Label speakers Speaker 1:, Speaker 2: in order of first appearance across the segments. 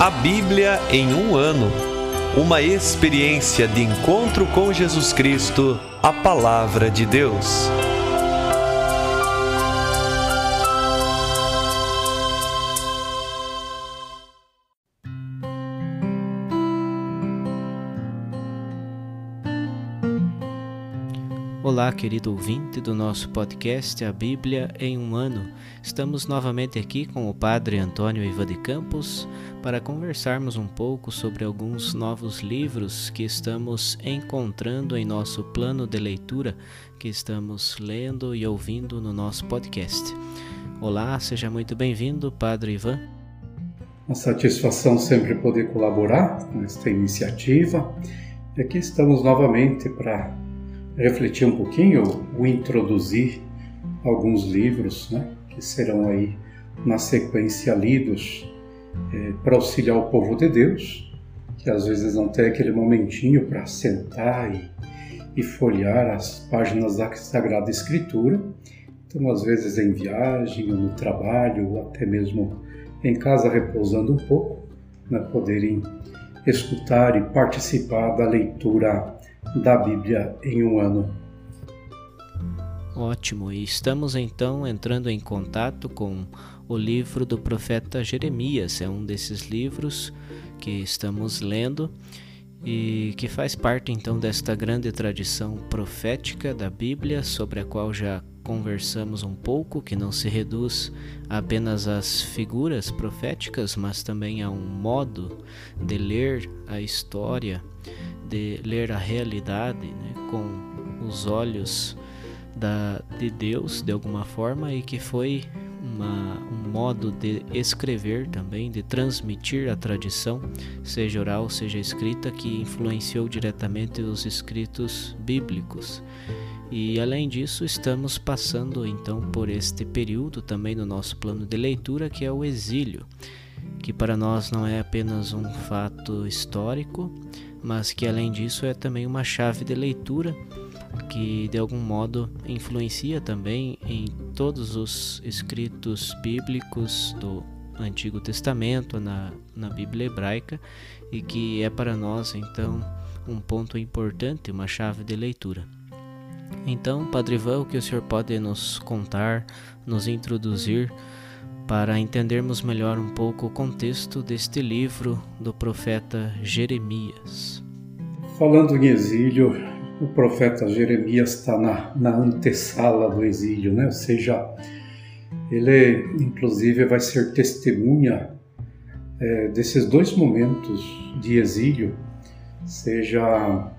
Speaker 1: A Bíblia em um ano. Uma experiência de encontro com Jesus Cristo, a Palavra de Deus.
Speaker 2: Olá, querido ouvinte do nosso podcast A Bíblia em um Ano. Estamos novamente aqui com o Padre Antônio Iva de Campos para conversarmos um pouco sobre alguns novos livros que estamos encontrando em nosso plano de leitura que estamos lendo e ouvindo no nosso podcast. Olá, seja muito bem-vindo, Padre Ivan.
Speaker 3: Uma satisfação sempre poder colaborar com esta iniciativa. E aqui estamos novamente para refletir um pouquinho ou introduzir alguns livros né, que serão aí na sequência lidos é, para auxiliar o povo de Deus, que às vezes não tem aquele momentinho para sentar e, e folhear as páginas da Sagrada Escritura. Então, às vezes em viagem, ou no trabalho, ou até mesmo em casa repousando um pouco, né, poderem escutar e participar da leitura da Bíblia em um ano.
Speaker 2: Ótimo, e estamos então entrando em contato com o livro do profeta Jeremias. É um desses livros que estamos lendo e que faz parte então desta grande tradição profética da Bíblia, sobre a qual já conversamos um pouco, que não se reduz apenas às figuras proféticas, mas também a um modo de ler a história de ler a realidade né, com os olhos da, de Deus de alguma forma e que foi uma, um modo de escrever também, de transmitir a tradição, seja oral, seja escrita, que influenciou diretamente os escritos bíblicos. E além disso, estamos passando então por este período também no nosso plano de leitura, que é o exílio, que para nós não é apenas um fato histórico, mas que além disso é também uma chave de leitura que de algum modo influencia também em todos os escritos bíblicos do Antigo Testamento, na, na Bíblia hebraica, e que é para nós então um ponto importante, uma chave de leitura. Então, Padre Ivan, o que o senhor pode nos contar, nos introduzir para entendermos melhor um pouco o contexto deste livro do profeta Jeremias.
Speaker 3: Falando em exílio, o profeta Jeremias está na, na antessala do exílio, né? ou seja, ele inclusive vai ser testemunha é, desses dois momentos de exílio, seja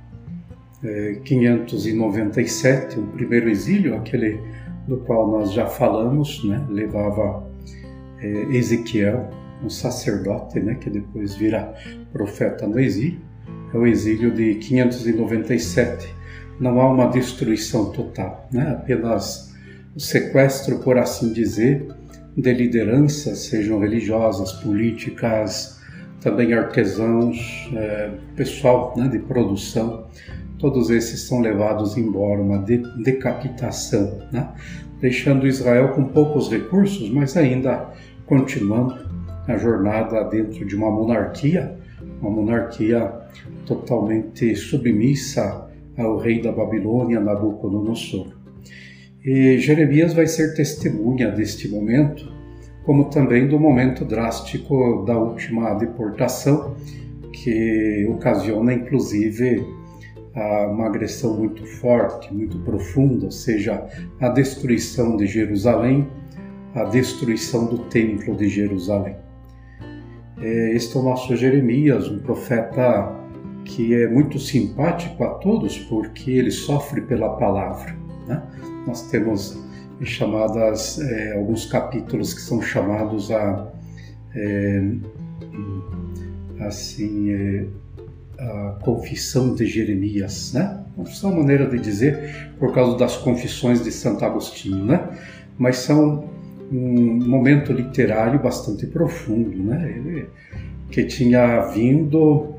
Speaker 3: é, 597, o primeiro exílio, aquele do qual nós já falamos, né? levava é, Ezequiel, um sacerdote, né, que depois vira profeta no exílio. É o exílio de 597. Não há uma destruição total, né? apenas o sequestro, por assim dizer, de lideranças, sejam religiosas, políticas, também artesãos, é, pessoal né, de produção, todos esses são levados embora, uma de decapitação, né? deixando Israel com poucos recursos, mas ainda continuando a jornada dentro de uma monarquia, uma monarquia totalmente submissa ao rei da Babilônia, Nabucodonosor. E Jeremias vai ser testemunha deste momento, como também do momento drástico da última deportação, que ocasiona inclusive uma agressão muito forte, muito profunda, ou seja, a destruição de Jerusalém a destruição do Templo de Jerusalém. É, este é o nosso Jeremias, um profeta que é muito simpático a todos porque ele sofre pela palavra. Né? Nós temos chamadas é, alguns capítulos que são chamados a é, assim é, a confissão de Jeremias, né? Confissão é uma maneira de dizer por causa das confissões de Santo Agostinho, né? Mas são um momento literário bastante profundo, né? Ele que tinha vindo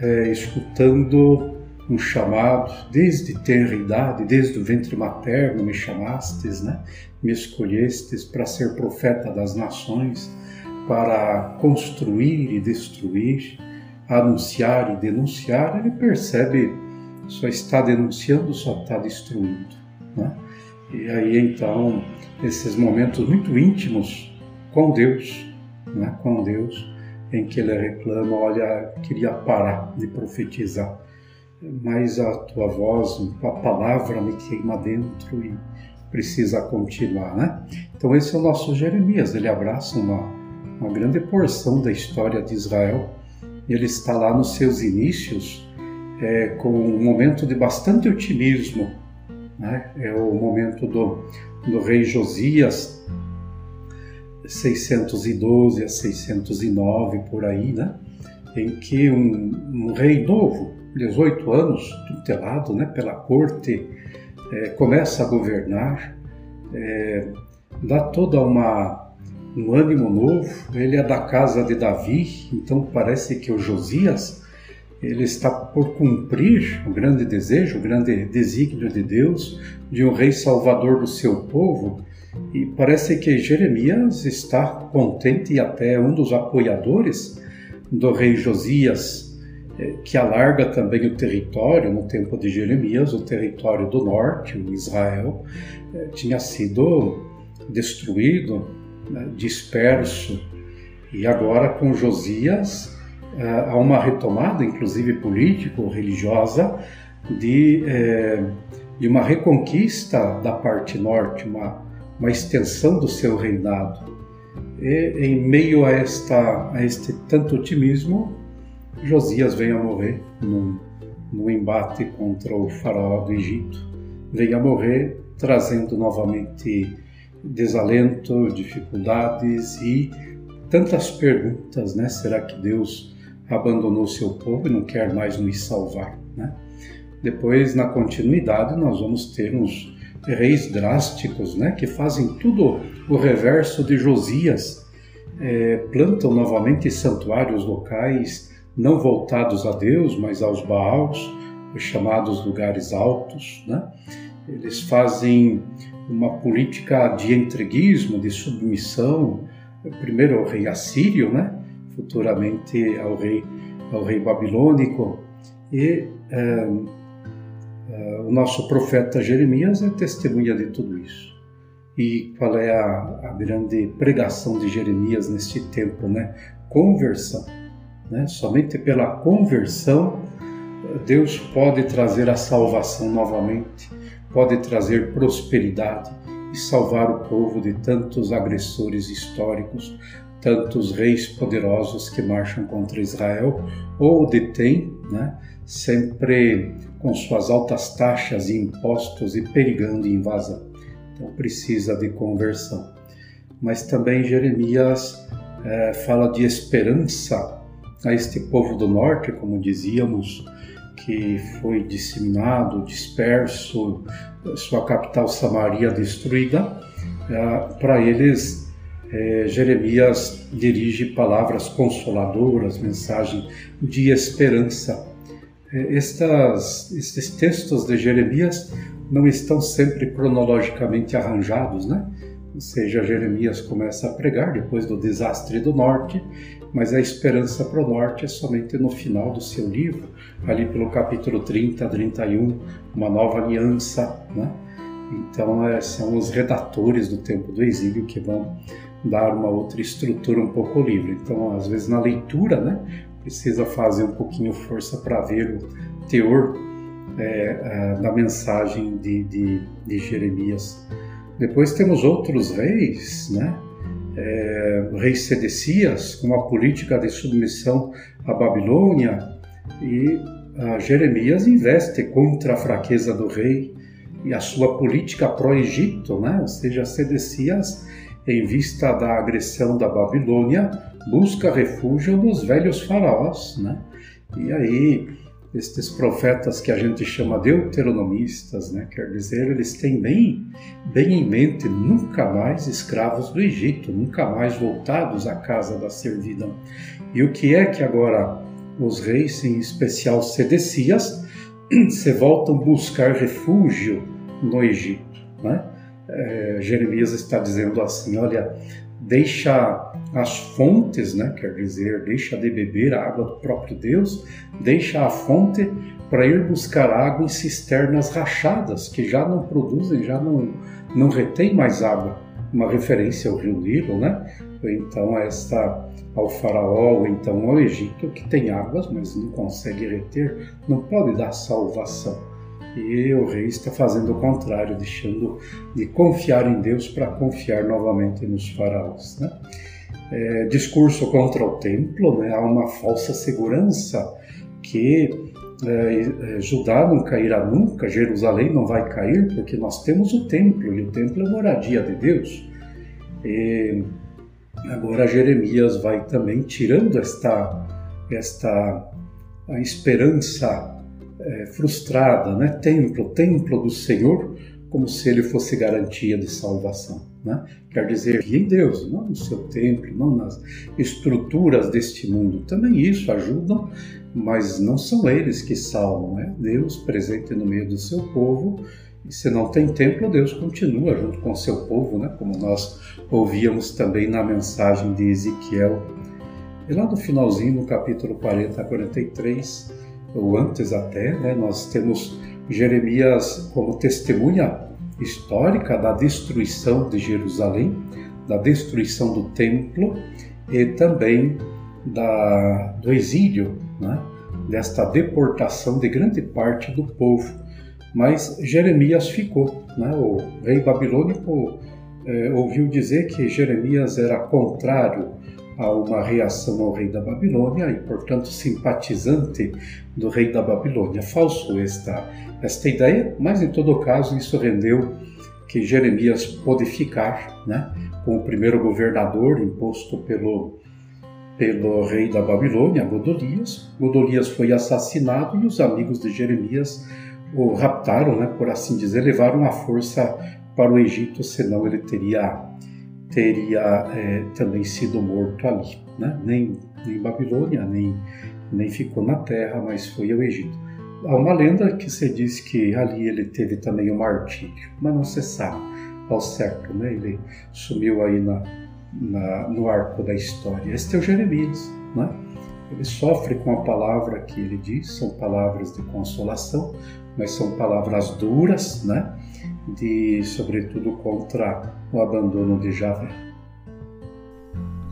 Speaker 3: é, escutando um chamado desde tenra idade, desde o ventre materno me chamastes, né? Me escolhestes para ser profeta das nações, para construir e destruir, anunciar e denunciar, ele percebe só está denunciando, só está destruindo. Né? E aí então, esses momentos muito íntimos com Deus, né? com Deus, em que ele reclama: Olha, queria parar de profetizar, mas a tua voz, a palavra me queima dentro e precisa continuar. Né? Então, esse é o nosso Jeremias, ele abraça uma, uma grande porção da história de Israel. Ele está lá nos seus inícios é, com um momento de bastante otimismo. Né? É o momento do, do rei Josias, 612 a 609 por aí, né? em que um, um rei novo, 18 anos, tutelado né, pela corte, é, começa a governar, é, dá toda uma um ânimo novo. Ele é da casa de Davi, então parece que o Josias ele está por cumprir o grande desejo, o grande desígnio de Deus de um rei salvador do seu povo. E parece que Jeremias está contente e até um dos apoiadores do rei Josias, eh, que alarga também o território, no tempo de Jeremias, o território do norte, o Israel, eh, tinha sido destruído, né, disperso. E agora com Josias há uma retomada, inclusive político-religiosa, de, eh, de uma reconquista da parte norte, uma, uma extensão do seu reinado. E em meio a, esta, a este tanto otimismo, Josias vem a morrer num, num embate contra o faraó do Egito. Vem a morrer trazendo novamente desalento, dificuldades e tantas perguntas, né? Será que Deus abandonou seu povo e não quer mais nos salvar. Né? Depois, na continuidade, nós vamos ter uns reis drásticos né, que fazem tudo o reverso de Josias, é, plantam novamente santuários locais não voltados a Deus, mas aos Baals, os chamados lugares altos. Né? Eles fazem uma política de entreguismo, de submissão, primeiro ao rei assírio, né? Futuramente ao rei, ao rei babilônico. E é, é, o nosso profeta Jeremias é testemunha de tudo isso. E qual é a, a grande pregação de Jeremias neste tempo? Né? Conversão. Né? Somente pela conversão Deus pode trazer a salvação novamente, pode trazer prosperidade e salvar o povo de tantos agressores históricos, tantos reis poderosos que marcham contra Israel ou detêm, né, sempre com suas altas taxas e impostos e perigando invasão. Então precisa de conversão. Mas também Jeremias é, fala de esperança a este povo do norte, como dizíamos, que foi disseminado, disperso, sua capital Samaria destruída, é, para eles é, Jeremias dirige palavras consoladoras, mensagem de esperança. É, estas, estes textos de Jeremias não estão sempre cronologicamente arranjados, né? Ou seja, Jeremias começa a pregar depois do desastre do norte, mas a esperança para o norte é somente no final do seu livro, ali pelo capítulo 30, 31, uma nova aliança, né? Então, é, são os redatores do tempo do exílio que vão dar uma outra estrutura um pouco livre. Então, às vezes na leitura, né, precisa fazer um pouquinho força para ver o teor é, da mensagem de, de, de, Jeremias. Depois temos outros reis, né? É, o rei Sedecias, com uma política de submissão à Babilônia, e Jeremias investe contra a fraqueza do rei e a sua política pró-Egito, né? ou seja, Sedecias em vista da agressão da Babilônia, busca refúgio nos velhos faraós, né? E aí, estes profetas que a gente chama deuteronomistas, né? Quer dizer, eles têm bem, bem em mente nunca mais escravos do Egito, nunca mais voltados à casa da servidão. E o que é que agora os reis, em especial Sedecias, se voltam buscar refúgio no Egito, né? É, Jeremias está dizendo assim: olha, deixa as fontes, né, quer dizer, deixa de beber a água do próprio Deus, deixa a fonte para ir buscar água em cisternas rachadas, que já não produzem, já não, não retém mais água. Uma referência ao rio Nilo, né? Então, esta, ao faraó, ou então ao Egito, que tem águas, mas não consegue reter, não pode dar salvação. E o rei está fazendo o contrário, deixando de confiar em Deus para confiar novamente nos faraós. Né? É, discurso contra o templo, né? há uma falsa segurança que é, é, Judá não cairá nunca, Jerusalém não vai cair, porque nós temos o templo, e o templo é moradia de Deus. E agora Jeremias vai também tirando esta, esta esperança é, frustrada, né? Templo, templo do Senhor, como se ele fosse garantia de salvação. Né? Quer dizer, em Deus, não no seu templo, não nas estruturas deste mundo. Também isso ajudam, mas não são eles que salvam, é Deus presente no meio do seu povo. E se não tem templo, Deus continua junto com o seu povo, né? como nós ouvíamos também na mensagem de Ezequiel. E lá no finalzinho, no capítulo 40 a 43, ou antes até, né, nós temos Jeremias como testemunha histórica da destruição de Jerusalém, da destruição do templo e também da, do exílio, né, desta deportação de grande parte do povo. Mas Jeremias ficou. Né, o rei babilônico eh, ouviu dizer que Jeremias era contrário a uma reação ao rei da Babilônia e, portanto, simpatizante do rei da Babilônia. Falso esta, esta ideia, mas em todo caso isso rendeu que Jeremias pôde ficar né, com o primeiro governador imposto pelo, pelo rei da Babilônia, Godolias. Godolias foi assassinado e os amigos de Jeremias o raptaram, né, por assim dizer, levaram a força para o Egito, senão ele teria teria é, também sido morto ali, né? nem, nem Babilônia, nem, nem ficou na terra, mas foi ao Egito. Há uma lenda que se diz que ali ele teve também um martírio, mas não se sabe ao certo, né? ele sumiu aí na, na, no arco da história. Este é o Jeremias, né? ele sofre com a palavra que ele diz, são palavras de consolação, mas são palavras duras, né? De, sobretudo, contra o abandono de Javé.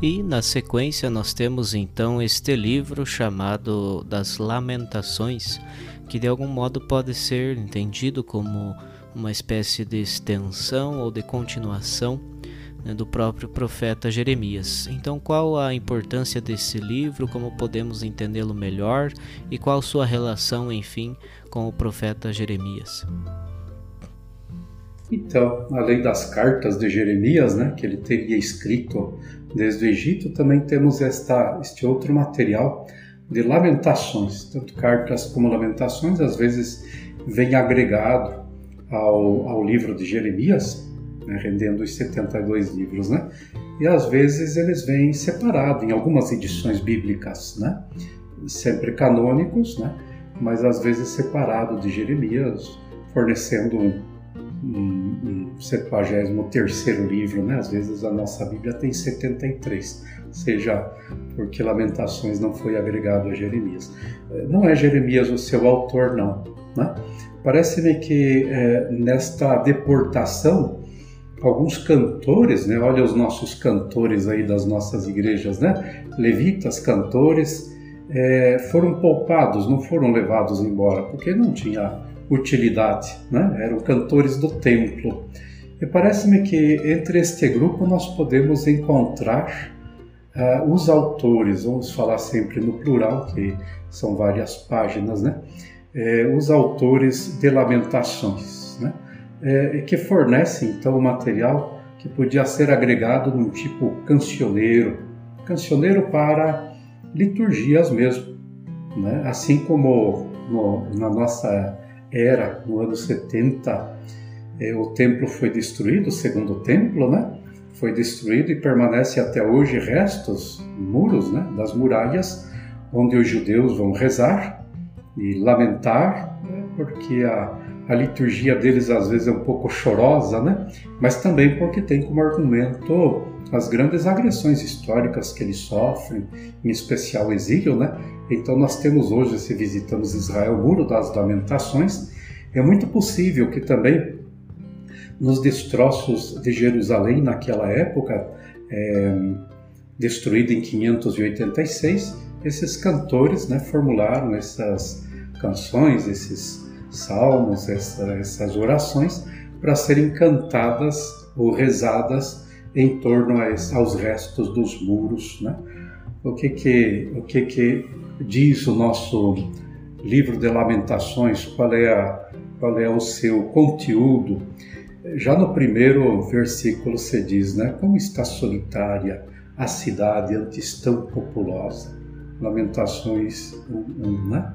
Speaker 2: E na sequência nós temos então este livro chamado das Lamentações, que de algum modo pode ser entendido como uma espécie de extensão ou de continuação né, do próprio profeta Jeremias. Então, qual a importância desse livro, como podemos entendê-lo melhor e qual sua relação, enfim, com o profeta Jeremias?
Speaker 3: Então, além das cartas de Jeremias, né, que ele teria escrito desde o Egito, também temos esta, este outro material de lamentações, tanto cartas como lamentações, às vezes vem agregado ao, ao livro de Jeremias, né, rendendo os 72 livros, né? E às vezes eles vêm separados em algumas edições bíblicas, né? Sempre canônicos, né? Mas às vezes separado de Jeremias, fornecendo um um, um 73 livro, né? Às vezes a nossa Bíblia tem 73, seja porque Lamentações não foi agregado a Jeremias. Eh, não é Jeremias o seu autor, não. Né? Parece-me que é, nesta deportação, alguns cantores, né? Olha os nossos cantores aí das nossas igrejas, né? Levitas, cantores, é, foram poupados, não foram levados embora, porque não tinha utilidade, né? eram cantores do templo. E parece-me que entre este grupo nós podemos encontrar uh, os autores, vamos falar sempre no plural, que são várias páginas, né? É, os autores de Lamentações, né? É, que fornecem então o material que podia ser agregado num tipo cancioneiro, cancioneiro para liturgias mesmo, né? assim como no, na nossa era, no ano 70, eh, o templo foi destruído, o segundo templo, né? Foi destruído e permanece até hoje restos, muros, né? Das muralhas, onde os judeus vão rezar e lamentar, né? porque a, a liturgia deles às vezes é um pouco chorosa, né? Mas também porque tem como argumento as grandes agressões históricas que eles sofrem, em especial o exílio, né? Então nós temos hoje, se visitamos Israel, o Muro das Lamentações, é muito possível que também nos destroços de Jerusalém naquela época, é, destruída em 586, esses cantores né, formularam essas canções, esses salmos, essa, essas orações para serem cantadas ou rezadas em torno a, aos restos dos muros. Né? O, que, que, o que, que diz o nosso livro de Lamentações? Qual é, a, qual é o seu conteúdo? Já no primeiro versículo se diz, né? Como está solitária a cidade antes tão populosa. Lamentações 1, né?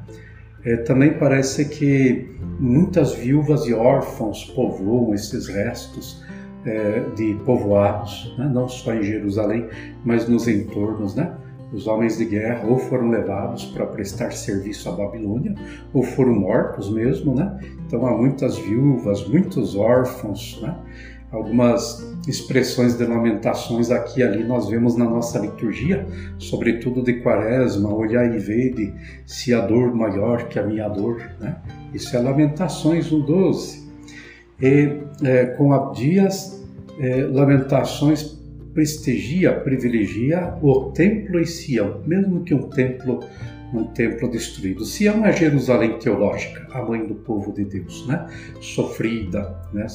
Speaker 3: É, também parece que muitas viúvas e órfãos povoam esses restos é, de povoados, né? não só em Jerusalém, mas nos entornos, né? Os homens de guerra ou foram levados para prestar serviço à Babilônia, ou foram mortos mesmo, né? Então há muitas viúvas, muitos órfãos, né? algumas expressões de lamentações aqui e ali nós vemos na nossa liturgia, sobretudo de quaresma, olhar e vede se a dor maior que a minha dor, né? Isso é Lamentações 1.12. E é, com Abdias, é, Lamentações prestigia, privilegia o templo em Sião, mesmo que um templo um templo destruído. Sião é Jerusalém teológica, a mãe do povo de Deus, né? Sofrida, né?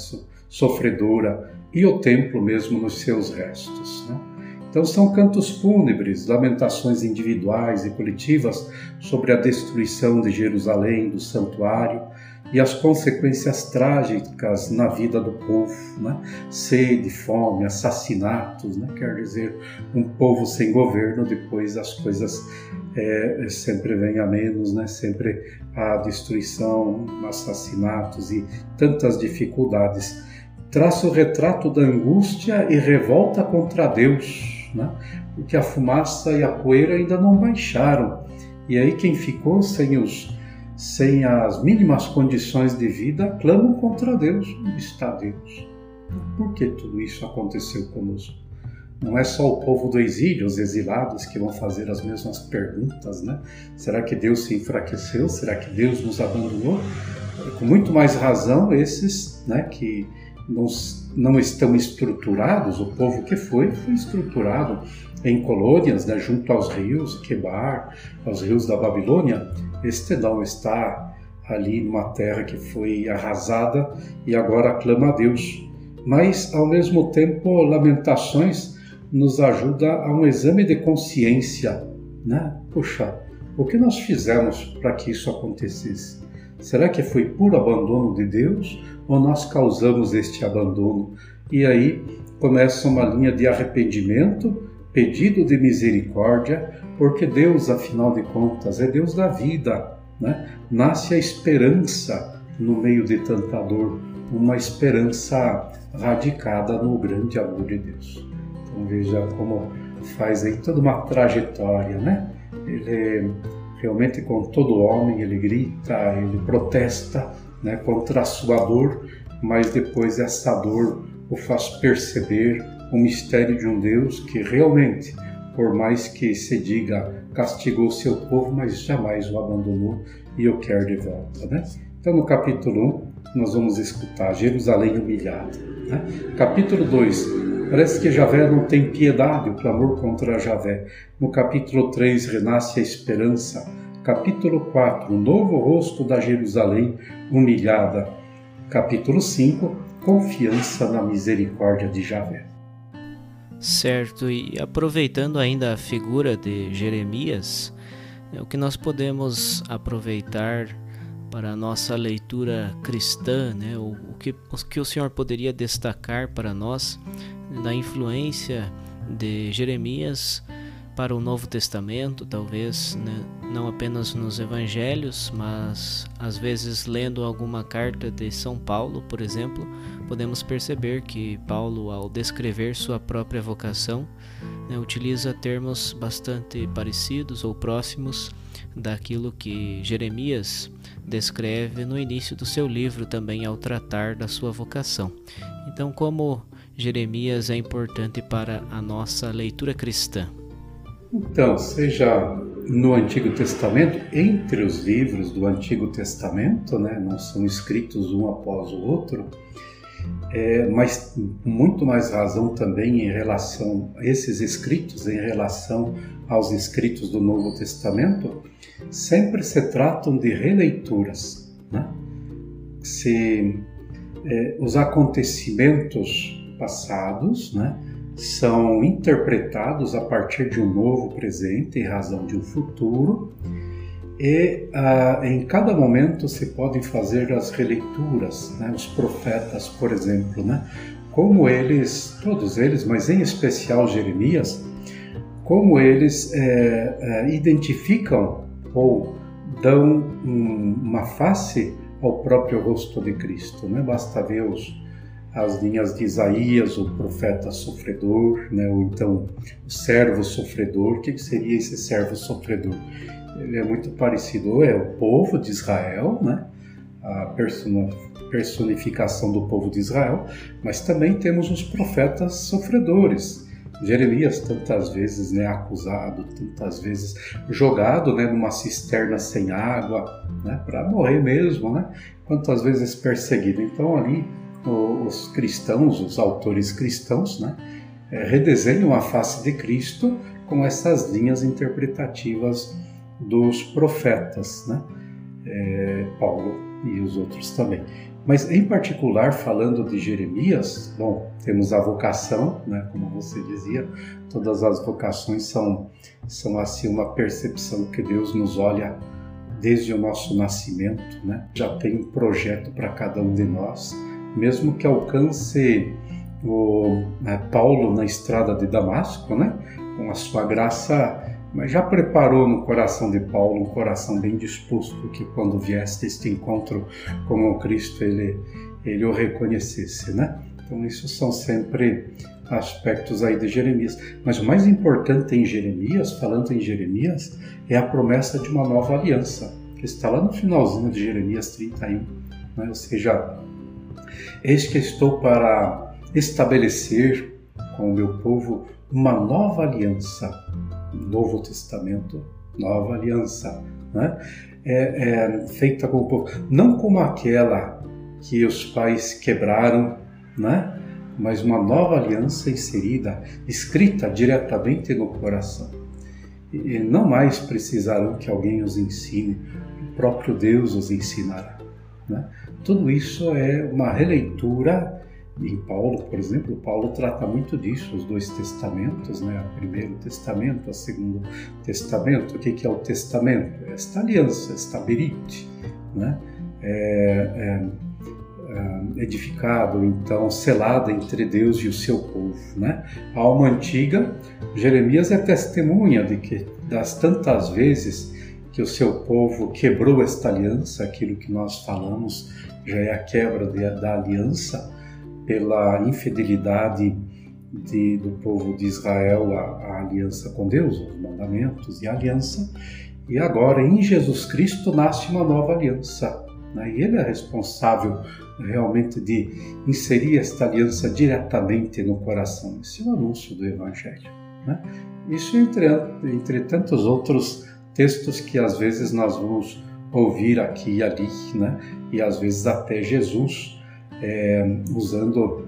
Speaker 3: sofredora, e o templo mesmo nos seus restos. Né? Então são cantos fúnebres, lamentações individuais e coletivas sobre a destruição de Jerusalém, do santuário e as consequências trágicas na vida do povo, né? sede, fome, assassinatos, né? quer dizer, um povo sem governo, depois as coisas é, sempre vêm a menos, né? sempre a destruição, assassinatos e tantas dificuldades traça o retrato da angústia e revolta contra Deus, né? porque a fumaça e a poeira ainda não baixaram. E aí quem ficou sem, os, sem as mínimas condições de vida clamam contra Deus. Onde está Deus? Por que tudo isso aconteceu conosco? Não é só o povo do exílio, os exilados, que vão fazer as mesmas perguntas, né? Será que Deus se enfraqueceu? Será que Deus nos abandonou? Com muito mais razão, esses né, que não, não estão estruturados, o povo que foi, foi estruturado em colônias, né, junto aos rios, Quebar, aos rios da Babilônia. Este não está ali numa terra que foi arrasada e agora clama a Deus. Mas, ao mesmo tempo, Lamentações nos ajuda a um exame de consciência. Né? Puxa, o que nós fizemos para que isso acontecesse? Será que foi por abandono de Deus ou nós causamos este abandono? E aí começa uma linha de arrependimento, pedido de misericórdia, porque Deus, afinal de contas, é Deus da vida. Né? Nasce a esperança no meio de tanta dor, uma esperança radicada no grande amor de Deus. Então veja como faz aí toda uma trajetória, né? Ele realmente com todo homem ele grita, ele protesta né, contra a sua dor, mas depois essa dor o faz perceber o mistério de um Deus que realmente, por mais que se diga castigou seu povo, mas jamais o abandonou e o quer de volta. Né? Então, no capítulo 1, nós vamos escutar Jerusalém humilhada. Né? Capítulo 2, Parece que Javé não tem piedade, o clamor contra Javé. No capítulo 3, renasce a esperança. Capítulo 4, o novo rosto da Jerusalém humilhada. Capítulo 5, confiança na misericórdia de Javé.
Speaker 2: Certo, e aproveitando ainda a figura de Jeremias, é o que nós podemos aproveitar para a nossa leitura cristã, né? o, o, que, o que o Senhor poderia destacar para nós da influência de Jeremias para o Novo Testamento, talvez né? não apenas nos Evangelhos, mas às vezes lendo alguma carta de São Paulo, por exemplo, podemos perceber que Paulo, ao descrever sua própria vocação, né, utiliza termos bastante parecidos ou próximos daquilo que Jeremias descreve no início do seu livro também ao tratar da sua vocação. Então, como Jeremias é importante para a nossa leitura cristã?
Speaker 3: Então, seja no Antigo Testamento, entre os livros do Antigo Testamento, né, não são escritos um após o outro, é, mas muito mais razão também em relação a esses escritos, em relação aos escritos do Novo Testamento, sempre se tratam de releituras. Né? Se é, os acontecimentos passados né, são interpretados a partir de um novo presente em razão de um futuro, e ah, em cada momento se podem fazer as releituras, né? os profetas, por exemplo, né? como eles, todos eles, mas em especial Jeremias, como eles é, é, identificam ou dão um, uma face ao próprio rosto de Cristo. Né? Basta ver os, as linhas de Isaías, o profeta sofredor, né? ou então o servo sofredor. O que seria esse servo sofredor? Ele é muito parecido, é o povo de Israel, né? a personificação do povo de Israel, mas também temos os profetas sofredores. Jeremias, tantas vezes né, acusado, tantas vezes jogado né, numa cisterna sem água, né, para morrer mesmo, né? quantas vezes perseguido. Então, ali, os cristãos, os autores cristãos, né, é, redesenham a face de Cristo com essas linhas interpretativas dos profetas, né? É, Paulo e os outros também. Mas em particular, falando de Jeremias, bom, temos a vocação, né? Como você dizia, todas as vocações são são assim uma percepção que Deus nos olha desde o nosso nascimento, né? Já tem um projeto para cada um de nós, mesmo que alcance o né, Paulo na estrada de Damasco, né? Com a sua graça mas já preparou no coração de Paulo um coração bem disposto que quando viesse este encontro com o Cristo ele ele o reconhecesse, né? Então isso são sempre aspectos aí de Jeremias. Mas o mais importante em Jeremias, falando em Jeremias, é a promessa de uma nova aliança, que está lá no finalzinho de Jeremias 31, né? Ou seja, eis que estou para estabelecer com o meu povo uma nova aliança Novo Testamento, Nova Aliança, né? é, é feita com o povo, não como aquela que os pais quebraram, né? mas uma nova aliança inserida, escrita diretamente no coração. E não mais precisarão que alguém os ensine, o próprio Deus os ensinará. Né? Tudo isso é uma releitura em Paulo, por exemplo, Paulo trata muito disso, os dois testamentos, né? o primeiro testamento, o segundo testamento. O que é o testamento? Esta aliança, esta berite, né? É, é, é, edificado, então, selada entre Deus e o seu povo. Né? A alma antiga, Jeremias é testemunha de que das tantas vezes que o seu povo quebrou esta aliança, aquilo que nós falamos já é a quebra de, da aliança, pela infidelidade de, do povo de Israel à, à, aliança com Deus, os mandamentos e a aliança. E agora, em Jesus Cristo, nasce uma nova aliança. Né? E Ele é responsável realmente de inserir esta aliança diretamente no coração. Esse é o anúncio do Evangelho. Né? Isso entre, entre tantos outros textos que às vezes nós vamos ouvir aqui e ali, né? e às vezes até Jesus é, usando,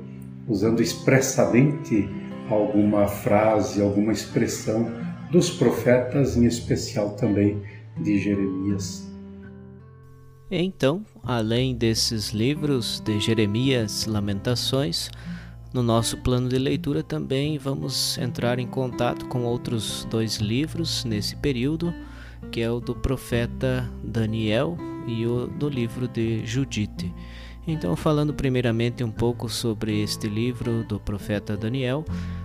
Speaker 3: usando expressamente alguma frase, alguma expressão dos profetas, em especial também de Jeremias.
Speaker 2: Então, além desses livros de Jeremias, Lamentações, no nosso plano de leitura também vamos entrar em contato com outros dois livros nesse período, que é o do profeta Daniel e o do livro de Judite. Então, falando primeiramente um pouco sobre este livro do profeta Daniel,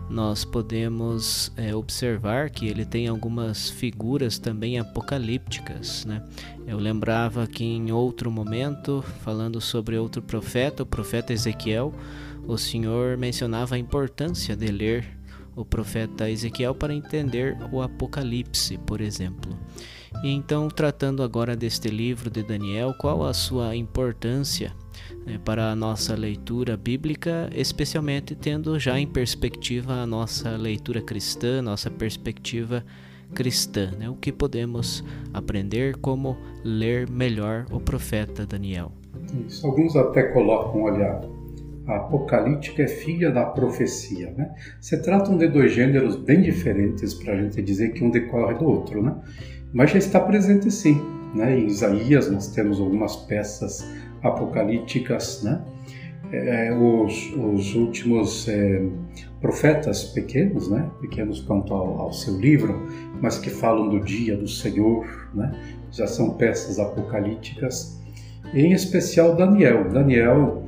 Speaker 2: nós podemos é, observar que ele tem algumas figuras também apocalípticas. Né? Eu lembrava que em outro momento, falando sobre outro profeta, o profeta Ezequiel, o Senhor mencionava a importância de ler o profeta Ezequiel para entender o Apocalipse, por exemplo. E então, tratando agora deste livro de Daniel, qual a sua importância né, para a nossa leitura bíblica, especialmente tendo já em perspectiva a nossa leitura cristã, nossa perspectiva cristã, né? o que podemos aprender, como ler melhor o profeta Daniel.
Speaker 3: Isso, alguns até colocam, olha, a apocalíptica é filha da profecia. Né? Se tratam de dois gêneros bem diferentes para a gente dizer que um decorre do outro, né? mas já está presente sim. Né? Em Isaías nós temos algumas peças apocalípticas, né? É, os, os, últimos é, profetas pequenos, né? pequenos quanto ao, ao, seu livro, mas que falam do dia do Senhor, né? já são peças apocalípticas, em especial Daniel. Daniel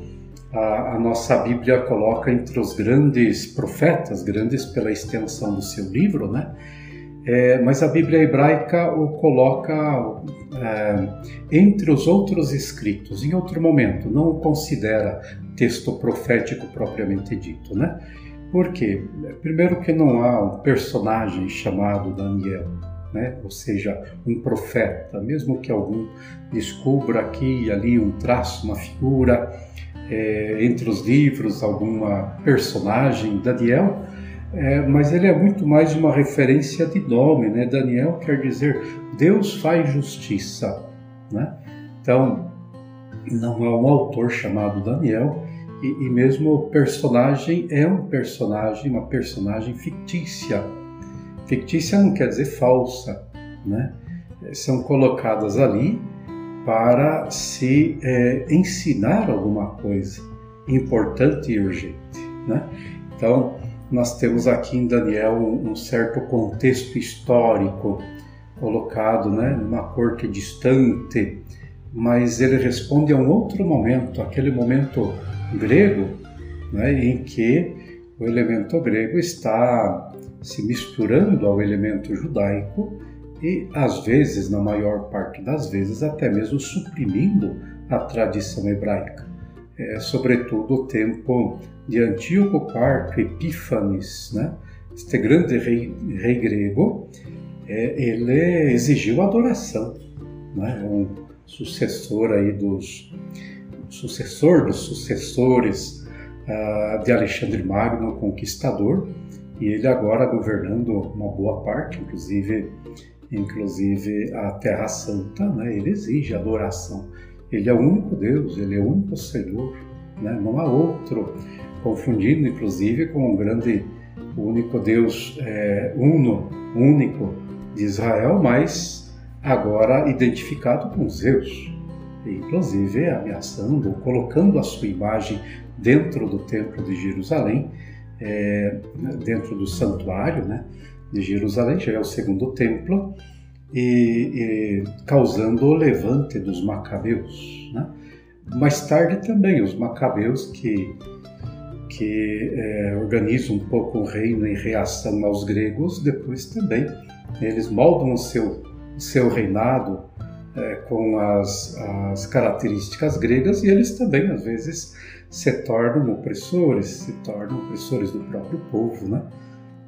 Speaker 3: a, a, nossa Bíblia coloca entre os grandes profetas, grandes pela extensão do seu livro, né? É, mas a Bíblia hebraica o coloca é, entre os outros escritos, em outro momento, não o considera texto profético propriamente dito, né? Por quê? Primeiro que não há um personagem chamado Daniel, né? ou seja, um profeta, mesmo que algum descubra aqui e ali um traço, uma figura, é, entre os livros alguma personagem, Daniel, é, mas ele é muito mais uma referência de nome, né? Daniel quer dizer Deus faz justiça, né? Então, não há um autor chamado Daniel e, e mesmo o personagem é um personagem, uma personagem fictícia. Fictícia não quer dizer falsa, né? São colocadas ali para se é, ensinar alguma coisa importante e urgente. Né? Então, nós temos aqui em Daniel um, certo contexto histórico colocado né, numa corte distante, mas ele responde a um outro momento, aquele momento grego, né, em que o elemento grego está se misturando ao elemento judaico e, às vezes, na maior parte das vezes, até mesmo suprimindo a tradição hebraica. É, sobretudo o tempo de Antíoco IV Epífanes, né? este grande rei, rei grego, é, ele exigiu adoração, né? um sucessor aí dos sucessor dos sucessores uh, de Alexandre Magno, conquistador, e ele agora governando uma boa parte, inclusive inclusive a Terra Santa, né, ele exige adoração. Ele é o único Deus, ele é o único Senhor, né, não há outro. Confundindo, inclusive, com o grande, único Deus é, uno, único de Israel, mas agora identificado com Zeus, inclusive ameaçando, colocando a sua imagem dentro do Templo de Jerusalém, é, dentro do santuário, né? de Jerusalém, já é o segundo templo, e, e causando o levante dos macabeus. Né? Mais tarde também os macabeus que, que é, organizam um pouco o reino em reação aos gregos, depois também eles moldam o seu, seu reinado é, com as, as características gregas e eles também às vezes se tornam opressores, se tornam opressores do próprio povo, né?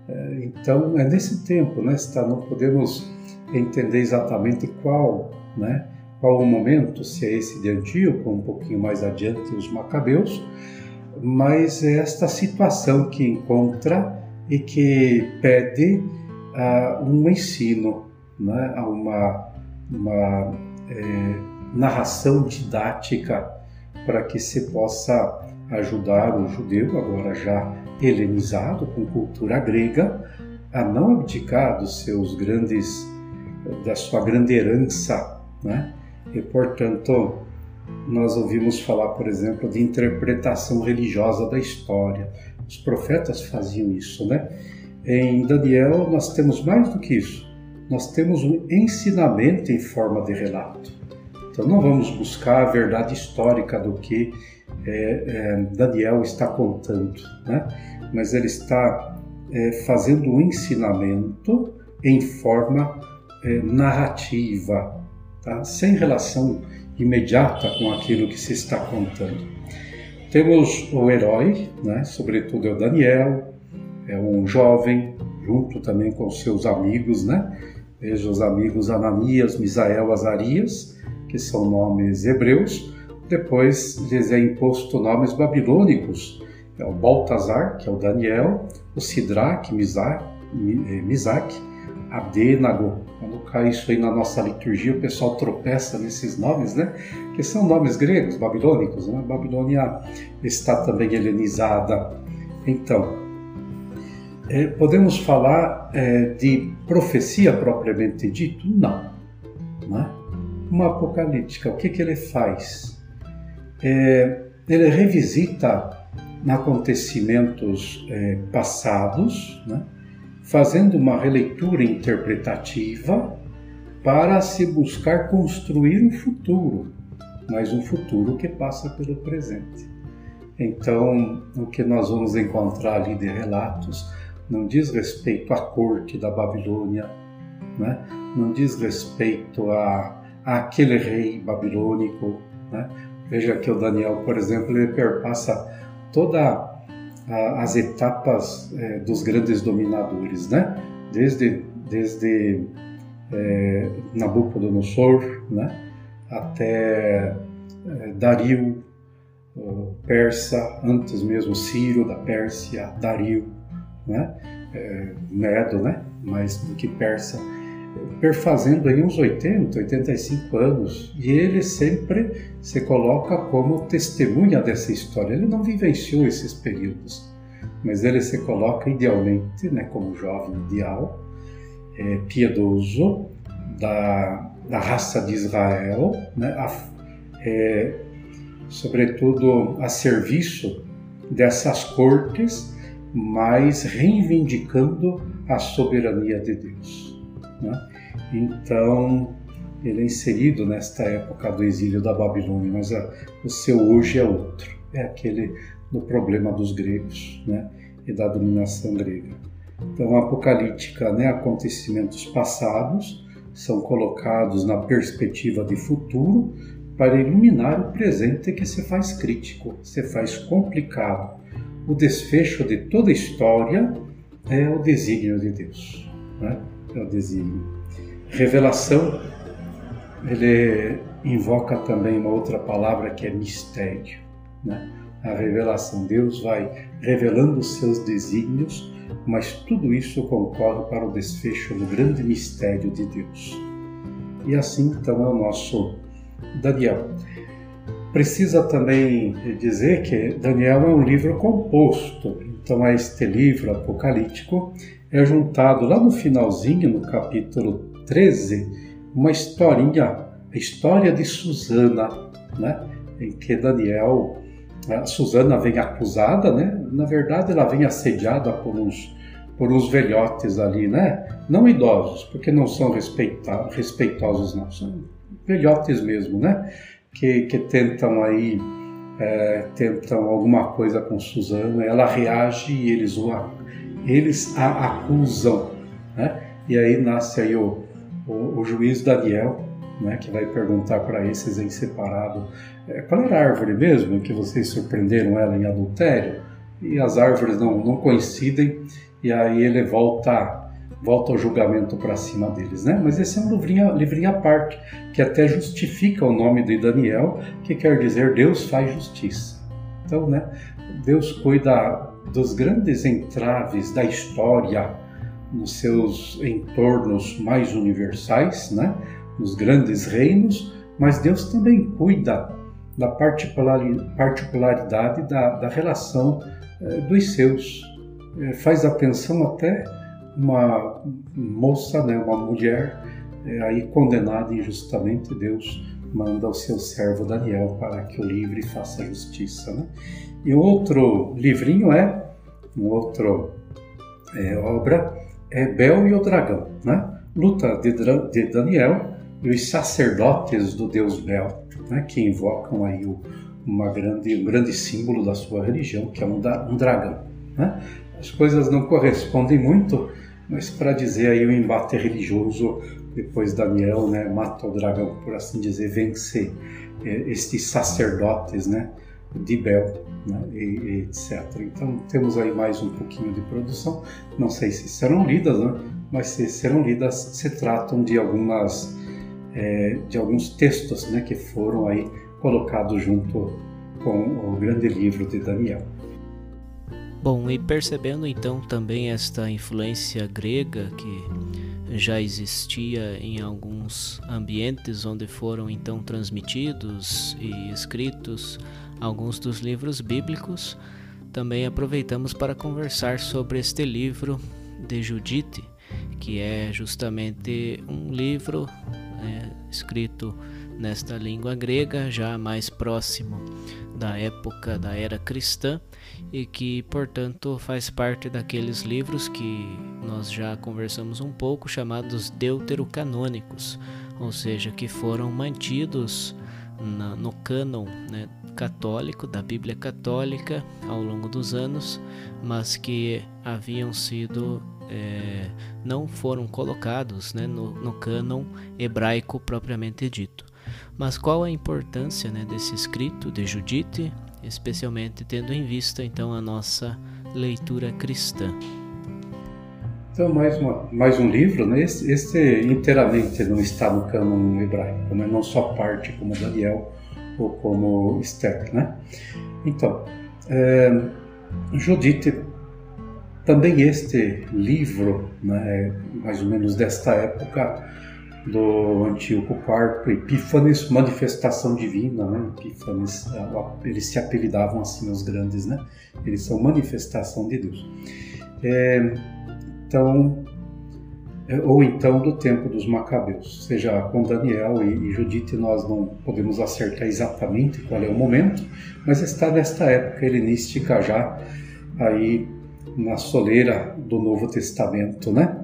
Speaker 3: É, então, é nesse tempo, né, está, não podemos entender exatamente qual, né, qual o momento, se é esse de Antíoco, um pouquinho mais adiante, os Macabeus, mas é esta situação que encontra e que pede uh, um ensino, né, uma, uma é, narração didática para que se possa ajudar o judeu, agora já helenizado, com cultura grega, a não abdicar dos seus grandes, da sua grande herança, né? E, portanto, nós ouvimos falar, por exemplo, de interpretação religiosa da história. Os profetas faziam isso, né? Em Daniel, nós temos mais do que isso. Nós temos um ensinamento em forma de relato. Então, não vamos buscar a verdade histórica do que é, é, Daniel está contando, né? mas ele está é, fazendo um ensinamento em forma é, narrativa, tá? sem relação imediata com aquilo que se está contando. Temos o herói, né? sobretudo é o Daniel, é um jovem, junto também com seus amigos, né? Veja os amigos Ananias, Misael, Azarias, que são nomes hebreus. Depois lhes é imposto nomes babilônicos, é o Baltazar, que é o Daniel, o Sidraque, Misaque, Misaque Abdenago. Quando cai isso aí na nossa liturgia, o pessoal tropeça nesses nomes, né? Que são nomes gregos, babilônicos. Né? Babilônia está também helenizada. Então, é, podemos falar é, de profecia propriamente dito? Não. Né? Uma apocalíptica, o que, que ele faz? É, ele revisita acontecimentos é, passados, né? Fazendo uma releitura interpretativa para se buscar construir um futuro, mas um futuro que passa pelo presente. Então, o que nós vamos encontrar ali de relatos não diz respeito à corte da Babilônia, né? não diz respeito a, a aquele rei babilônico. Né? Veja que o Daniel, por exemplo, ele perpassa toda as etapas é, dos grandes dominadores, né? Desde, desde é, Nabucodonosor, né? Até é, Dario, persa, antes mesmo Ciro da Pérsia, Dario, né? É, Medo, né? Mais do que persa, perfazendo aí uns 80, 85 anos, e ele sempre se coloca como testemunha dessa história. Ele não vivenciou esses períodos, mas ele se coloca idealmente, né, como jovem ideal, é, piedoso, da, da raça de Israel, né, a, é, sobretudo a serviço dessas cortes mas reivindicando a soberania de Deus. Né? Então, ele é inserido nesta época do exílio da Babilônia, mas a, o seu hoje é outro. É aquele do problema dos gregos né? e da dominação grega. Então, a apocalíptica, né, acontecimentos passados, são colocados na perspectiva de futuro para iluminar o presente que se faz crítico, se faz complicado, o desfecho de toda a história é o desígnio de Deus. Né? É o desígnio. Revelação, ele invoca também uma outra palavra que é mistério. Né? A revelação, Deus vai revelando os seus desígnios, mas tudo isso concorre para o desfecho do grande mistério de Deus. E assim então é o nosso Daniel. Precisa também dizer que Daniel é um livro composto, então a este livro apocalíptico é juntado lá no finalzinho, no capítulo 13, uma historinha, a história de Susana, né? em que Daniel, a Susana vem acusada, né? na verdade ela vem assediada por uns, por uns velhotes ali, né? não idosos, porque não são respeitosos não, são velhotes mesmo, né? que, que tentam aí é, tentam alguma coisa com Suzana, ela reage e eles, o, eles a acusam, né? E aí nasce aí o, o, o juiz Daniel, né, que vai perguntar para esses em separado é, qual era a árvore mesmo que vocês surpreenderam ela em adultério e as árvores não, não coincidem e aí ele volta volta o julgamento para cima deles, né? Mas esse é um livrinho, livrinho à parte, que até justifica o nome de Daniel, que quer dizer Deus faz justiça. Então, né? Deus cuida dos grandes entraves da história nos seus entornos mais universais, né? Nos grandes reinos, mas Deus também cuida da particularidade da, da relação eh, dos seus. Eh, faz atenção até uma moça, né, uma mulher, é, aí condenada injustamente, Deus manda o seu servo Daniel para que o livre e faça justiça. Né? E outro livrinho é, um outro é, obra, é Bel e o Dragão, né? luta de, de Daniel e os sacerdotes do deus Bel, né? que invocam aí o, uma grande, um grande símbolo da sua religião, que é um, um dragão. Né? As coisas não correspondem muito, mas para dizer aí o embate religioso, depois Daniel né, mata o dragão, por assim dizer, vence é, estes sacerdotes, né, de Bel, né, e, e etc. Então temos aí mais um pouquinho de produção. Não sei se serão lidas, né, mas se serão lidas, se tratam de algumas é, de alguns textos né, que foram aí colocados junto com o grande livro de Daniel.
Speaker 2: Bom, e percebendo então também esta influência grega que já existia em alguns ambientes onde foram então transmitidos e escritos alguns dos livros bíblicos, também aproveitamos para conversar sobre este livro de Judite, que é justamente um livro é, escrito nesta língua grega, já mais próximo da época da era cristã e que, portanto, faz parte daqueles livros que nós já conversamos um pouco, chamados deuterocanônicos, ou seja, que foram mantidos na, no cânon né, católico, da Bíblia Católica, ao longo dos anos, mas que haviam sido é, não foram colocados né, no, no cânon hebraico propriamente dito. Mas qual a importância né, desse escrito de Judite, especialmente tendo em vista então a nossa leitura cristã?
Speaker 3: Então, mais, uma, mais um livro, né? Este, inteiramente não está no cânon hebraico, né? não só parte como Daniel ou como Esther. Né? Então, é, Judite também este livro, né, mais ou menos desta época, do Antíoco IV, Epífanes, manifestação divina, né? Epífanes, eles se apelidavam assim os grandes, né? Eles são manifestação de Deus. É, então, é, ou então do tempo dos Macabeus, seja com Daniel e, e Judite nós não podemos acertar exatamente qual é o momento, mas está nesta época helenística já aí na soleira do Novo Testamento, né?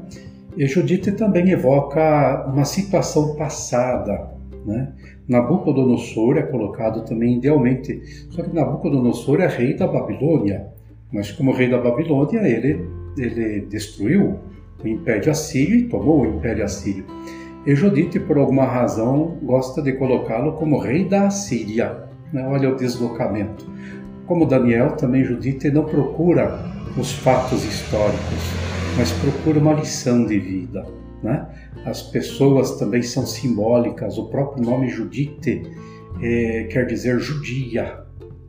Speaker 3: E Judite também evoca uma situação passada, né? Nabucodonosor é colocado também idealmente, só que Nabucodonosor é rei da Babilônia, mas como rei da Babilônia ele ele destruiu o Império Assírio e tomou o Império Assírio. E Judite, por alguma razão, gosta de colocá-lo como rei da Assíria. Né? Olha o deslocamento. Como Daniel, também Judite não procura os fatos históricos, mas procura uma lição de vida. Né? As pessoas também são simbólicas, o próprio nome Judite é, quer dizer judia,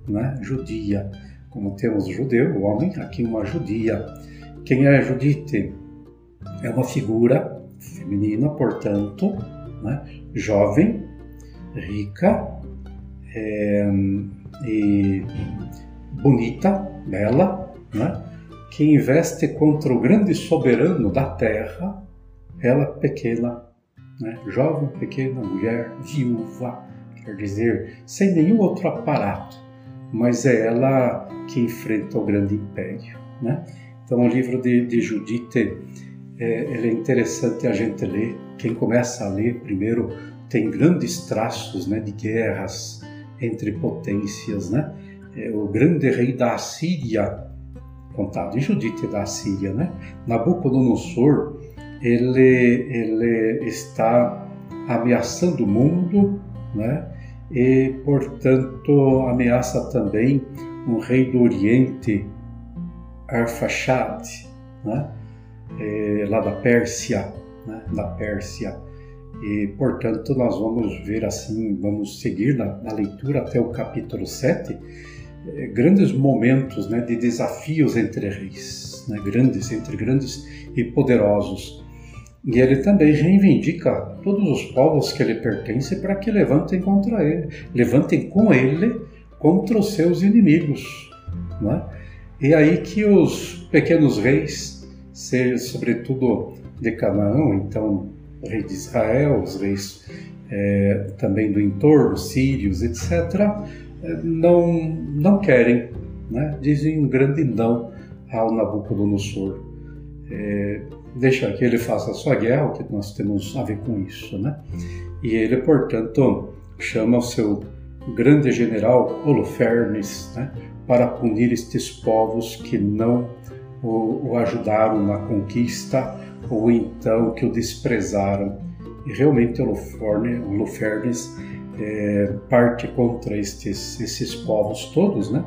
Speaker 3: né? judia. Como temos judeu, o homem, aqui uma judia. Quem é Judite? É uma figura feminina, portanto, né? jovem, rica é, e bonita, bela, né? Que investe contra o grande soberano da terra, ela pequena, né? jovem, pequena, mulher, viúva, quer dizer, sem nenhum outro aparato, mas é ela que enfrenta o grande império. Né? Então, o livro de, de Judite é, ele é interessante a gente ler. Quem começa a ler primeiro tem grandes traços né, de guerras entre potências. Né? É, o grande rei da Assíria contado em Judite da Síria, né? Nabucodonosor, ele, ele está ameaçando o mundo, né? E, portanto, ameaça também um rei do Oriente, Arfaxad, né? É, lá da Pérsia, né? da Pérsia. E, portanto, nós vamos ver assim, vamos seguir na, na leitura até o capítulo 7, é, grandes momentos né, de desafios entre reis, né, grandes, entre grandes e poderosos. E ele também reivindica todos os povos que ele pertence para que levantem contra ele, levantem com ele contra os seus inimigos. Né? E aí que os pequenos reis, sobretudo de Canaã, então rei de Israel, os reis é, também do entorno, sírios, etc., não, não querem, né? dizem um grande não ao Nabucodonosor. É, deixa que ele faça a sua guerra, o que nós temos a ver com isso. Né? E ele, portanto, chama o seu grande general Holofernes né, para punir estes povos que não o, o ajudaram na conquista ou então que o desprezaram. E realmente Holofernes é, parte contra estes, esses povos todos, né?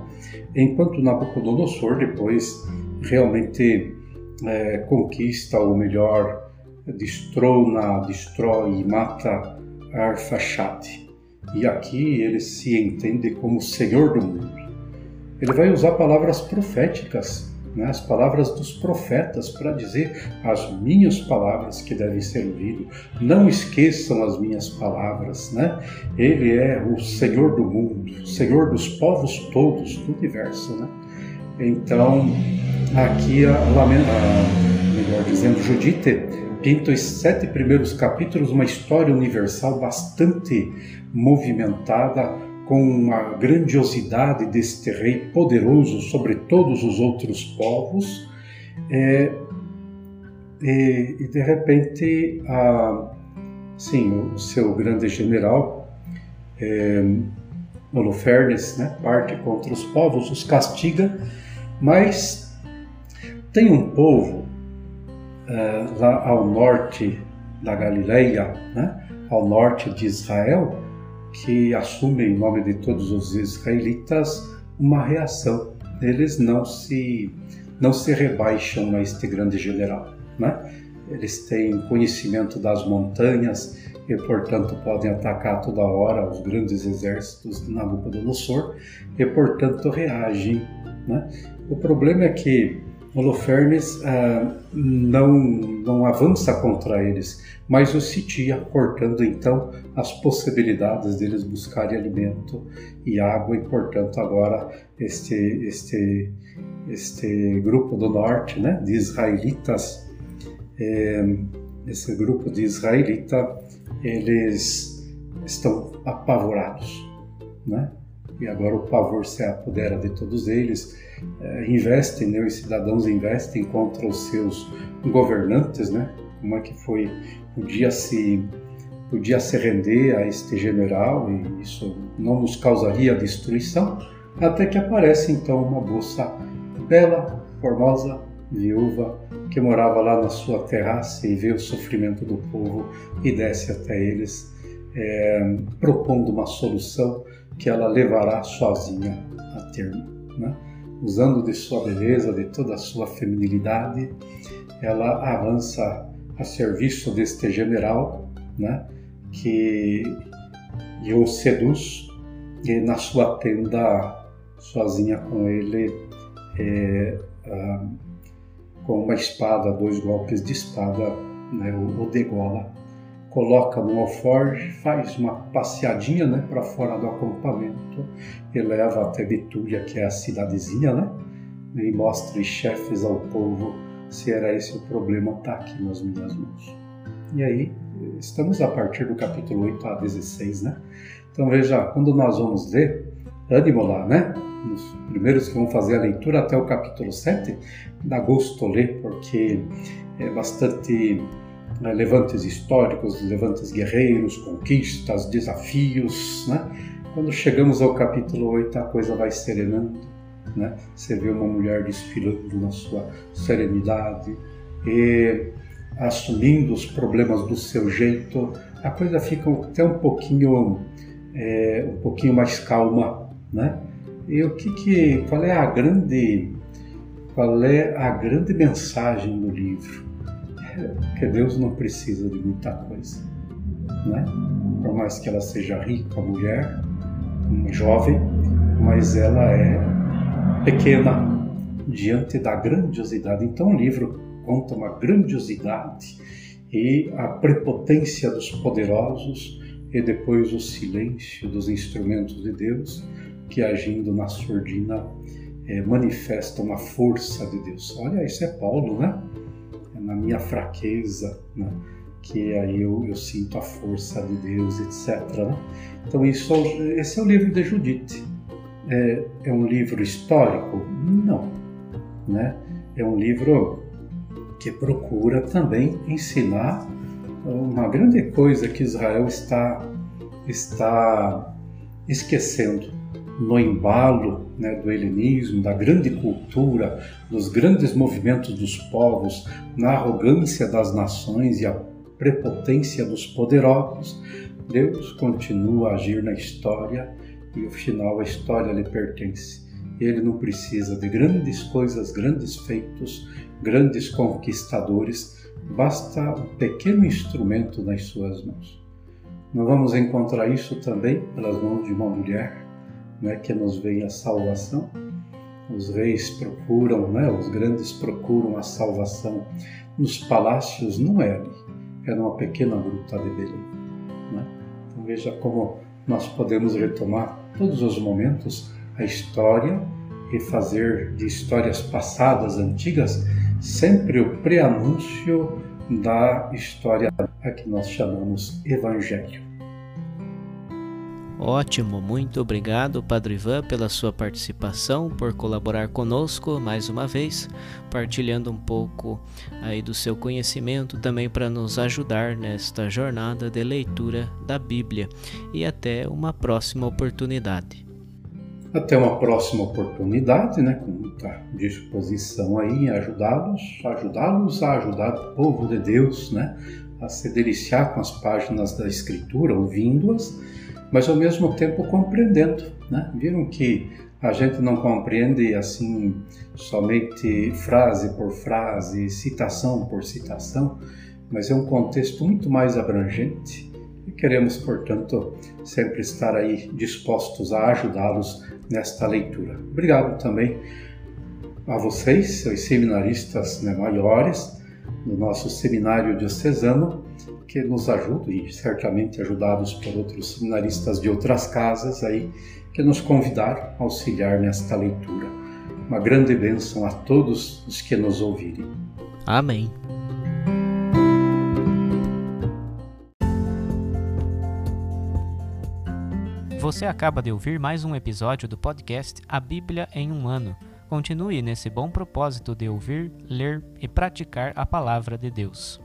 Speaker 3: enquanto Nabucodonosor depois realmente é, conquista, ou melhor, destrona, destrói e mata Arfaxade. E aqui ele se entende como Senhor do mundo. Ele vai usar palavras proféticas né, as palavras dos profetas para dizer as minhas palavras que devem ser ouvidas. Não esqueçam as minhas palavras. Né? Ele é o Senhor do mundo, Senhor dos povos todos do universo. Né? Então, aqui, a, a, melhor dizendo, Judite pinta os sete primeiros capítulos uma história universal bastante movimentada com uma grandiosidade deste rei poderoso sobre todos os outros povos, é, e, e, de repente, a, sim, o seu grande general, é, Holofernes, né, parte contra os povos, os castiga, mas tem um povo é, lá ao norte da Galileia, né, ao norte de Israel, que assume em nome de todos os israelitas uma reação. Eles não se não se rebaixam a este grande general, né? Eles têm conhecimento das montanhas e, portanto, podem atacar toda hora os grandes exércitos de Nabucodonosor e, portanto, reagem. Né? O problema é que Holofernes ah, não, não avança contra eles, mas os sitia, cortando então as possibilidades deles buscarem alimento e água, e portanto agora este, este, este grupo do norte, né, de israelitas, é, esse grupo de israelita, eles estão apavorados, né? E agora o pavor se apodera de todos eles é, investem, né, os cidadãos investem contra os seus governantes, né? Como é que foi? Podia se podia se render a este general e isso não nos causaria destruição, até que aparece então uma moça bela, formosa, viúva, que morava lá na sua terraça e vê o sofrimento do povo e desce até eles, é, propondo uma solução que ela levará sozinha a termo. Né? usando de sua beleza, de toda a sua feminilidade, ela avança a serviço deste general, né, que o seduz e na sua tenda, sozinha com ele, é, ah, com uma espada, dois golpes de espada, né, o, o degola coloca no alforge, faz uma passeadinha né, para fora do acampamento e leva até Betúlia, que é a cidadezinha, né, e mostra os chefes ao povo se era esse o problema, está aqui nas minhas mãos. E aí, estamos a partir do capítulo 8 a 16, né? Então veja, quando nós vamos ler, ânimo lá, né? Os primeiros que vão fazer a leitura até o capítulo 7, dá gosto ler, porque é bastante né, levantes históricos, levantes guerreiros, conquistas, desafios. Né? Quando chegamos ao capítulo 8, a coisa vai serenando. Né? Você vê uma mulher desfilando na sua serenidade e assumindo os problemas do seu jeito, a coisa fica até um pouquinho, é, um pouquinho mais calma, né? E o que, que qual é a grande, qual é a grande mensagem do livro? Que Deus não precisa de muita coisa, né? Por mais que ela seja rica, mulher, jovem, mas ela é pequena diante da grandiosidade. Então o livro conta uma grandiosidade e a prepotência dos poderosos e depois o silêncio dos instrumentos de Deus que agindo na surdina é, manifesta uma força de Deus. Olha, isso é Paulo, né? Na minha fraqueza, né? que aí eu, eu, sinto a força de Deus, etc. Né? Então isso, esse é o livro de Judite. É, é, um livro histórico? Não, né? É um livro que procura também ensinar uma grande coisa que Israel está está esquecendo no embalo né, do helenismo, da grande cultura, dos grandes movimentos dos povos, na arrogância das nações e a prepotência dos poderosos, Deus continua a agir na história e, ao final, a história lhe pertence. Ele não precisa de grandes coisas, grandes feitos, grandes conquistadores, basta um pequeno instrumento nas suas mãos. Nós vamos encontrar isso também pelas mãos de uma mulher né, que nos vem a salvação. Os reis procuram, né, os grandes procuram a salvação nos palácios, não é ali, é numa pequena gruta de Belém. Né? Então veja como nós podemos retomar todos os momentos a história e fazer de histórias passadas, antigas, sempre o preanúncio da história a que nós chamamos Evangelho.
Speaker 2: Ótimo, muito obrigado, Padre Ivan, pela sua participação, por colaborar conosco mais uma vez, partilhando um pouco aí do seu conhecimento também para nos ajudar nesta jornada de leitura da Bíblia. E até uma próxima oportunidade.
Speaker 3: Até uma próxima oportunidade, né, com muita disposição aí em ajudá-los, ajudá-los a ajudar o povo de Deus, né, a se deliciar com as páginas da Escritura, ouvindo-as, mas ao mesmo tempo compreendendo, né? Viram que a gente não compreende assim somente frase por frase, citação por citação, mas é um contexto muito mais abrangente e queremos, portanto, sempre estar aí dispostos a ajudá-los nesta leitura. Obrigado também a vocês, os seminaristas né, maiores do nosso seminário diocesano, que nos ajudam e certamente ajudados por outros seminaristas de outras casas aí, que nos convidaram a auxiliar nesta leitura. Uma grande bênção a todos os que nos ouvirem.
Speaker 2: Amém. Você acaba de ouvir mais um episódio do podcast A Bíblia em um Ano. Continue nesse bom propósito de ouvir, ler e praticar a palavra de Deus.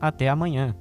Speaker 2: Até amanhã!